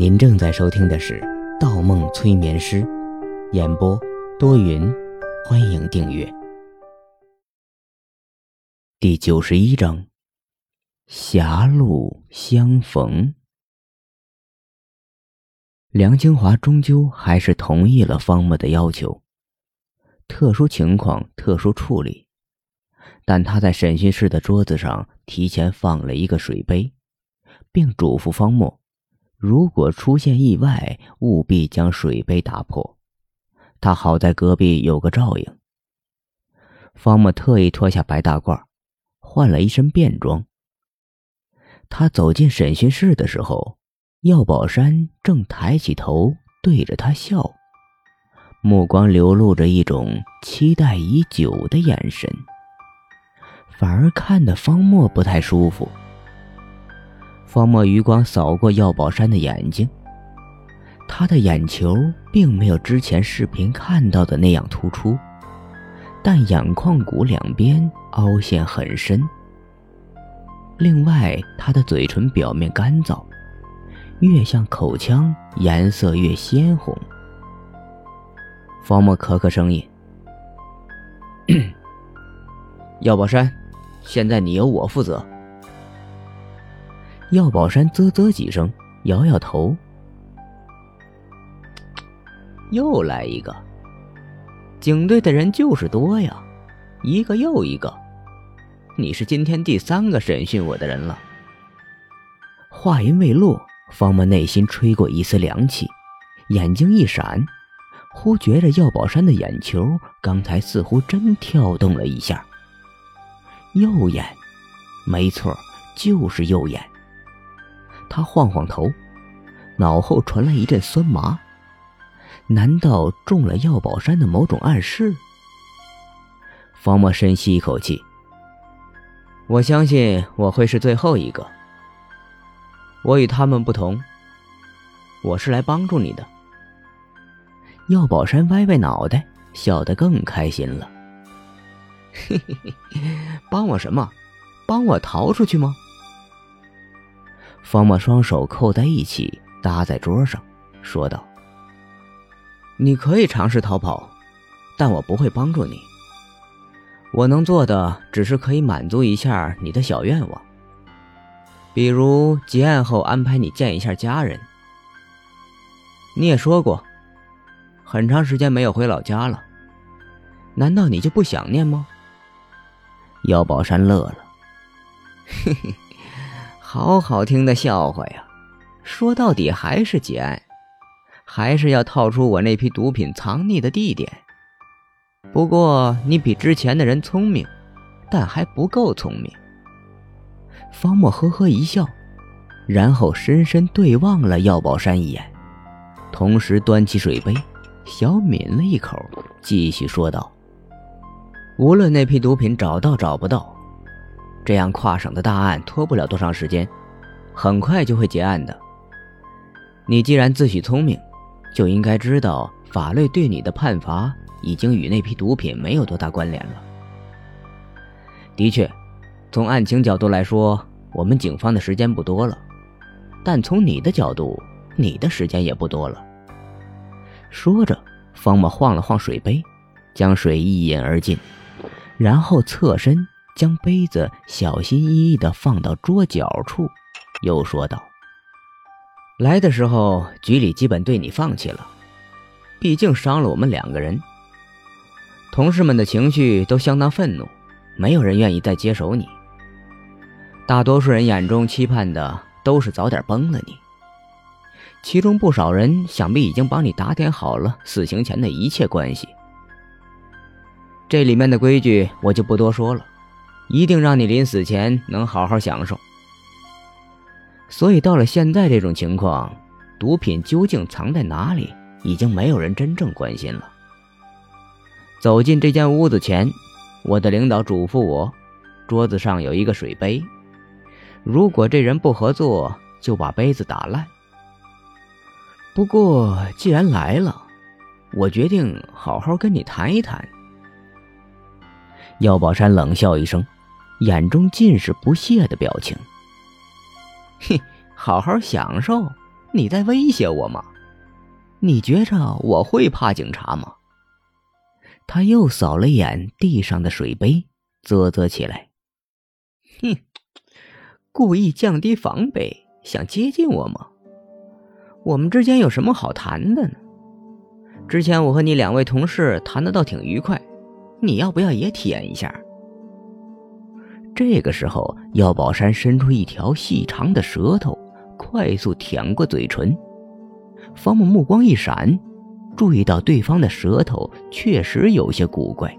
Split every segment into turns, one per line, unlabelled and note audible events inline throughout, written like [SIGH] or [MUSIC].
您正在收听的是《盗梦催眠师》，演播多云，欢迎订阅。第九十一章，狭路相逢。梁清华终究还是同意了方墨的要求，特殊情况特殊处理。但他在审讯室的桌子上提前放了一个水杯，并嘱咐方墨，如果出现意外，务必将水杯打破。他好在隔壁有个照应。方墨特意脱下白大褂，换了一身便装。他走进审讯室的时候，药宝山正抬起头对着他笑，目光流露着一种期待已久的眼神。反而看得方墨不太舒服。方墨余光扫过药宝山的眼睛，他的眼球并没有之前视频看到的那样突出，但眼眶骨两边凹陷很深。另外，他的嘴唇表面干燥，越像口腔，颜色越鲜红。方墨咳咳声音：“ [COUGHS] 药宝山。”现在你由我负责。药宝山啧啧几声，摇摇头。又来一个。警队的人就是多呀，一个又一个。你是今天第三个审讯我的人了。话音未落，方默内心吹过一丝凉气，眼睛一闪，忽觉着药宝山的眼球刚才似乎真跳动了一下。右眼，没错，就是右眼。他晃晃头，脑后传来一阵酸麻。难道中了药宝山的某种暗示？方墨深吸一口气。我相信我会是最后一个。我与他们不同，我是来帮助你的。药宝山歪歪脑袋，笑得更开心了。嘿嘿嘿，帮我什么？帮我逃出去吗？方墨双手扣在一起，搭在桌上，说道：“你可以尝试逃跑，但我不会帮助你。我能做的只是可以满足一下你的小愿望，比如结案后安排你见一下家人。你也说过，很长时间没有回老家了，难道你就不想念吗？”姚宝山乐了，嘿嘿，好好听的笑话呀！说到底还是结案，还是要套出我那批毒品藏匿的地点。不过你比之前的人聪明，但还不够聪明。方墨呵呵一笑，然后深深对望了药宝山一眼，同时端起水杯，小抿了一口，继续说道。无论那批毒品找到找不到，这样跨省的大案拖不了多长时间，很快就会结案的。你既然自诩聪明，就应该知道法律对你的判罚已经与那批毒品没有多大关联了。的确，从案情角度来说，我们警方的时间不多了，但从你的角度，你的时间也不多了。说着，方默晃了晃水杯，将水一饮而尽。然后侧身将杯子小心翼翼地放到桌角处，又说道：“来的时候，局里基本对你放弃了，毕竟伤了我们两个人。同事们的情绪都相当愤怒，没有人愿意再接手你。大多数人眼中期盼的都是早点崩了你。其中不少人想必已经帮你打点好了死刑前的一切关系。”这里面的规矩我就不多说了，一定让你临死前能好好享受。所以到了现在这种情况，毒品究竟藏在哪里，已经没有人真正关心了。走进这间屋子前，我的领导嘱咐我，桌子上有一个水杯，如果这人不合作，就把杯子打烂。不过既然来了，我决定好好跟你谈一谈。药宝山冷笑一声，眼中尽是不屑的表情。哼，好好享受，你在威胁我吗？你觉着我会怕警察吗？他又扫了眼地上的水杯，啧啧起来。哼，故意降低防备，想接近我吗？我们之间有什么好谈的呢？之前我和你两位同事谈的倒挺愉快，你要不要也体验一下？这个时候，药宝山伸出一条细长的舌头，快速舔过嘴唇。方木目光一闪，注意到对方的舌头确实有些古怪，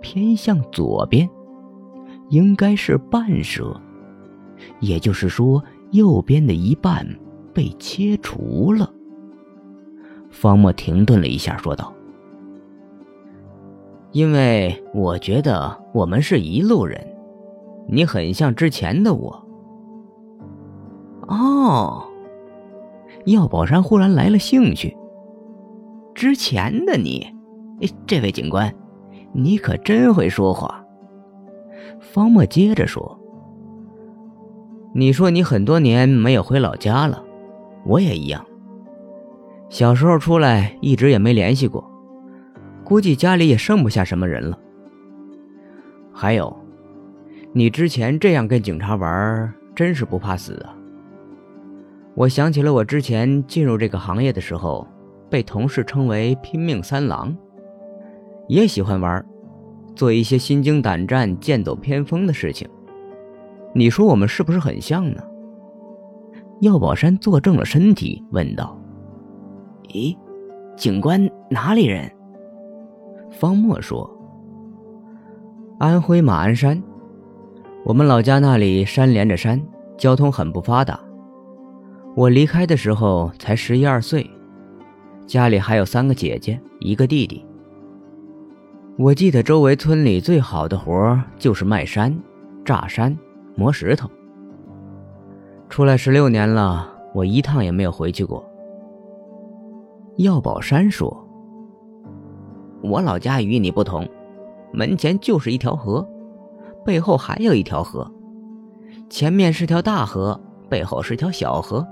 偏向左边，应该是半舌，也就是说，右边的一半被切除了。方墨停顿了一下，说道：“因为我觉得我们是一路人。”你很像之前的我。哦，药宝山忽然来了兴趣。之前的你，这位警官，你可真会说话。方墨接着说：“你说你很多年没有回老家了，我也一样。小时候出来一直也没联系过，估计家里也剩不下什么人了。还有。”你之前这样跟警察玩，真是不怕死啊！我想起了我之前进入这个行业的时候，被同事称为“拼命三郎”，也喜欢玩，做一些心惊胆战、剑走偏锋的事情。你说我们是不是很像呢？药宝山坐正了身体，问道：“咦，警官哪里人？”方墨说：“安徽马鞍山。”我们老家那里山连着山，交通很不发达。我离开的时候才十一二岁，家里还有三个姐姐，一个弟弟。我记得周围村里最好的活就是卖山、炸山、磨石头。出来十六年了，我一趟也没有回去过。药宝山说：“我老家与你不同，门前就是一条河。”背后还有一条河，前面是条大河，背后是条小河。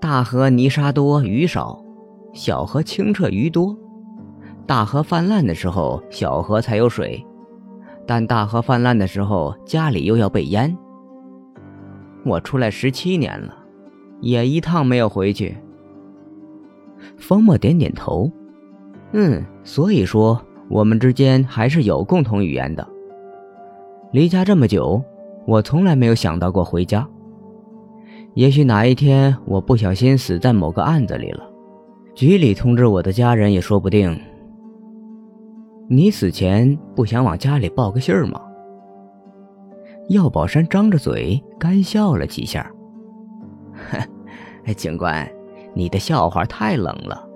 大河泥沙多鱼少，小河清澈鱼多。大河泛滥的时候，小河才有水；但大河泛滥的时候，家里又要被淹。我出来十七年了，也一趟没有回去。方墨点点头，嗯，所以说我们之间还是有共同语言的。离家这么久，我从来没有想到过回家。也许哪一天我不小心死在某个案子里了，局里通知我的家人也说不定。你死前不想往家里报个信儿吗？药宝山张着嘴干笑了几下。哼，警官，你的笑话太冷了。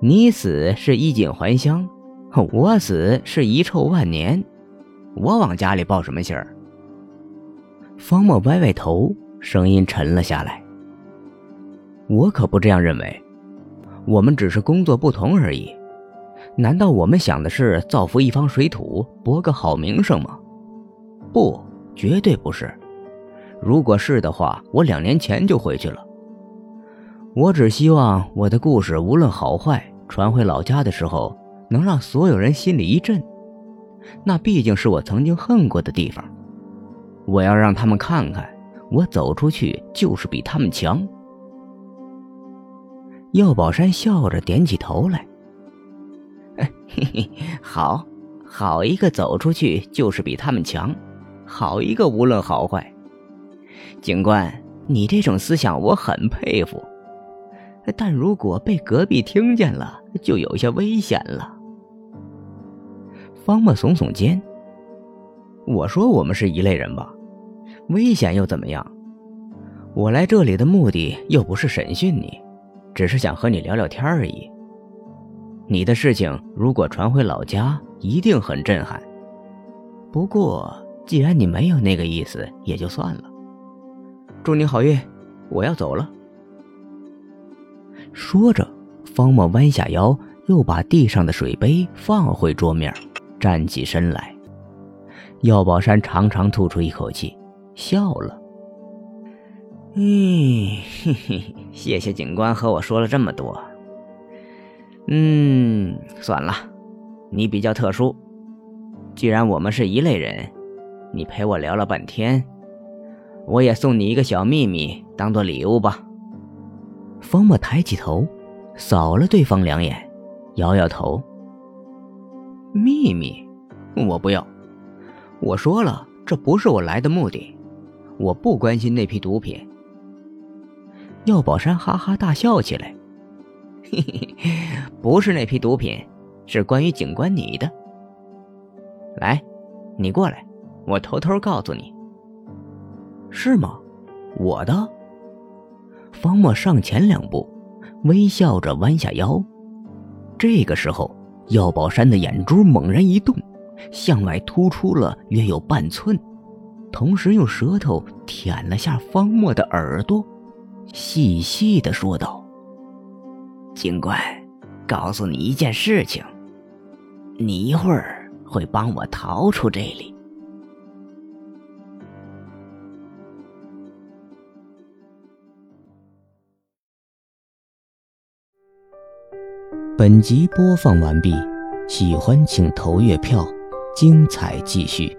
你死是衣锦还乡，我死是遗臭万年。我往家里报什么信儿？方墨歪歪头，声音沉了下来。我可不这样认为，我们只是工作不同而已。难道我们想的是造福一方水土，博个好名声吗？不，绝对不是。如果是的话，我两年前就回去了。我只希望我的故事无论好坏，传回老家的时候，能让所有人心里一震。那毕竟是我曾经恨过的地方，我要让他们看看，我走出去就是比他们强。药宝山笑着点起头来，嘿嘿，好，好一个走出去就是比他们强，好一个无论好坏。警官，你这种思想我很佩服，但如果被隔壁听见了，就有些危险了。方墨耸耸肩。我说我们是一类人吧，危险又怎么样？我来这里的目的又不是审讯你，只是想和你聊聊天而已。你的事情如果传回老家，一定很震撼。不过既然你没有那个意思，也就算了。祝你好运，我要走了。说着，方墨弯下腰，又把地上的水杯放回桌面。站起身来，药宝山长长吐出一口气，笑了。嗯，嘿嘿，谢谢警官和我说了这么多。嗯，算了，你比较特殊。既然我们是一类人，你陪我聊了半天，我也送你一个小秘密，当做礼物吧。方墨抬起头，扫了对方两眼，摇摇头。秘密，我不要。我说了，这不是我来的目的，我不关心那批毒品。药宝山哈哈大笑起来，嘿嘿，不是那批毒品，是关于警官你的。来，你过来，我偷偷告诉你。是吗？我的。方墨上前两步，微笑着弯下腰。这个时候，药宝山的眼珠猛然一动，向外突出了约有半寸，同时用舌头舔了下方墨的耳朵，细细的说道：“警官，告诉你一件事情，你一会儿。”会帮我逃出这里。本集播放完毕，喜欢请投月票，精彩继续。